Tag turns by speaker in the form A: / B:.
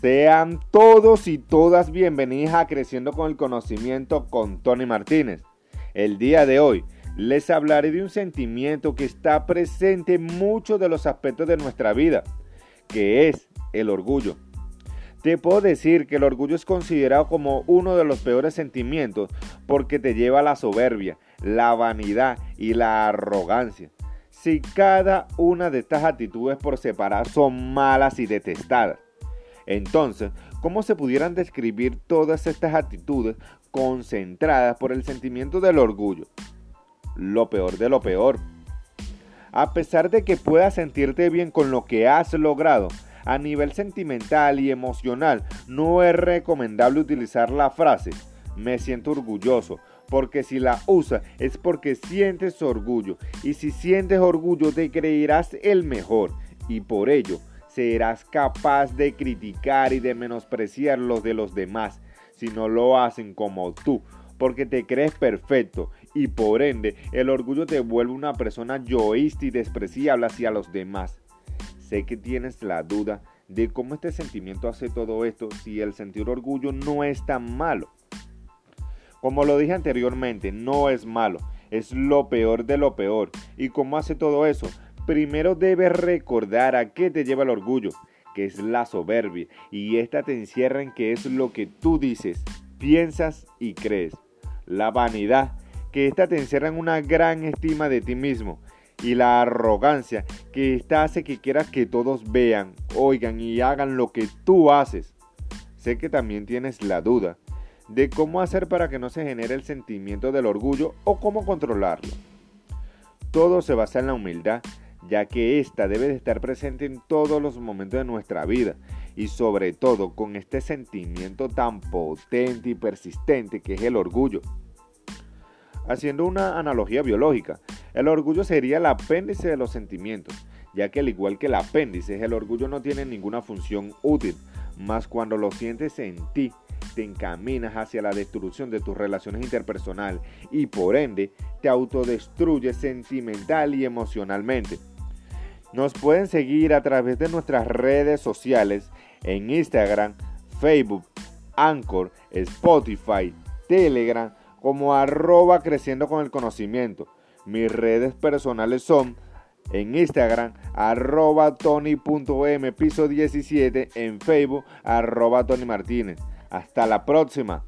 A: Sean todos y todas bienvenidos a Creciendo con el Conocimiento con Tony Martínez. El día de hoy les hablaré de un sentimiento que está presente en muchos de los aspectos de nuestra vida, que es el orgullo. Te puedo decir que el orgullo es considerado como uno de los peores sentimientos porque te lleva a la soberbia, la vanidad y la arrogancia. Si cada una de estas actitudes por separado son malas y detestadas, entonces, ¿cómo se pudieran describir todas estas actitudes concentradas por el sentimiento del orgullo? Lo peor de lo peor. A pesar de que puedas sentirte bien con lo que has logrado, a nivel sentimental y emocional, no es recomendable utilizar la frase me siento orgulloso, porque si la usas es porque sientes orgullo, y si sientes orgullo te creerás el mejor, y por ello serás capaz de criticar y de menospreciar los de los demás si no lo hacen como tú, porque te crees perfecto y por ende el orgullo te vuelve una persona yoísta y despreciable hacia los demás. Sé que tienes la duda de cómo este sentimiento hace todo esto si el sentir orgullo no es tan malo. Como lo dije anteriormente, no es malo, es lo peor de lo peor. ¿Y cómo hace todo eso? Primero debes recordar a qué te lleva el orgullo, que es la soberbia, y esta te encierra en que es lo que tú dices, piensas y crees. La vanidad, que esta te encierra en una gran estima de ti mismo, y la arrogancia, que esta hace que quieras que todos vean, oigan y hagan lo que tú haces. Sé que también tienes la duda de cómo hacer para que no se genere el sentimiento del orgullo o cómo controlarlo. Todo se basa en la humildad ya que ésta debe de estar presente en todos los momentos de nuestra vida y sobre todo con este sentimiento tan potente y persistente que es el orgullo. Haciendo una analogía biológica, el orgullo sería el apéndice de los sentimientos, ya que al igual que el apéndice, el orgullo no tiene ninguna función útil, más cuando lo sientes en ti, te encaminas hacia la destrucción de tus relaciones interpersonales y por ende te autodestruyes sentimental y emocionalmente. Nos pueden seguir a través de nuestras redes sociales en Instagram, Facebook, Anchor, Spotify, Telegram como arroba creciendo con el conocimiento. Mis redes personales son en Instagram arroba tony.m piso 17, en Facebook arroba Tony Martínez. Hasta la próxima.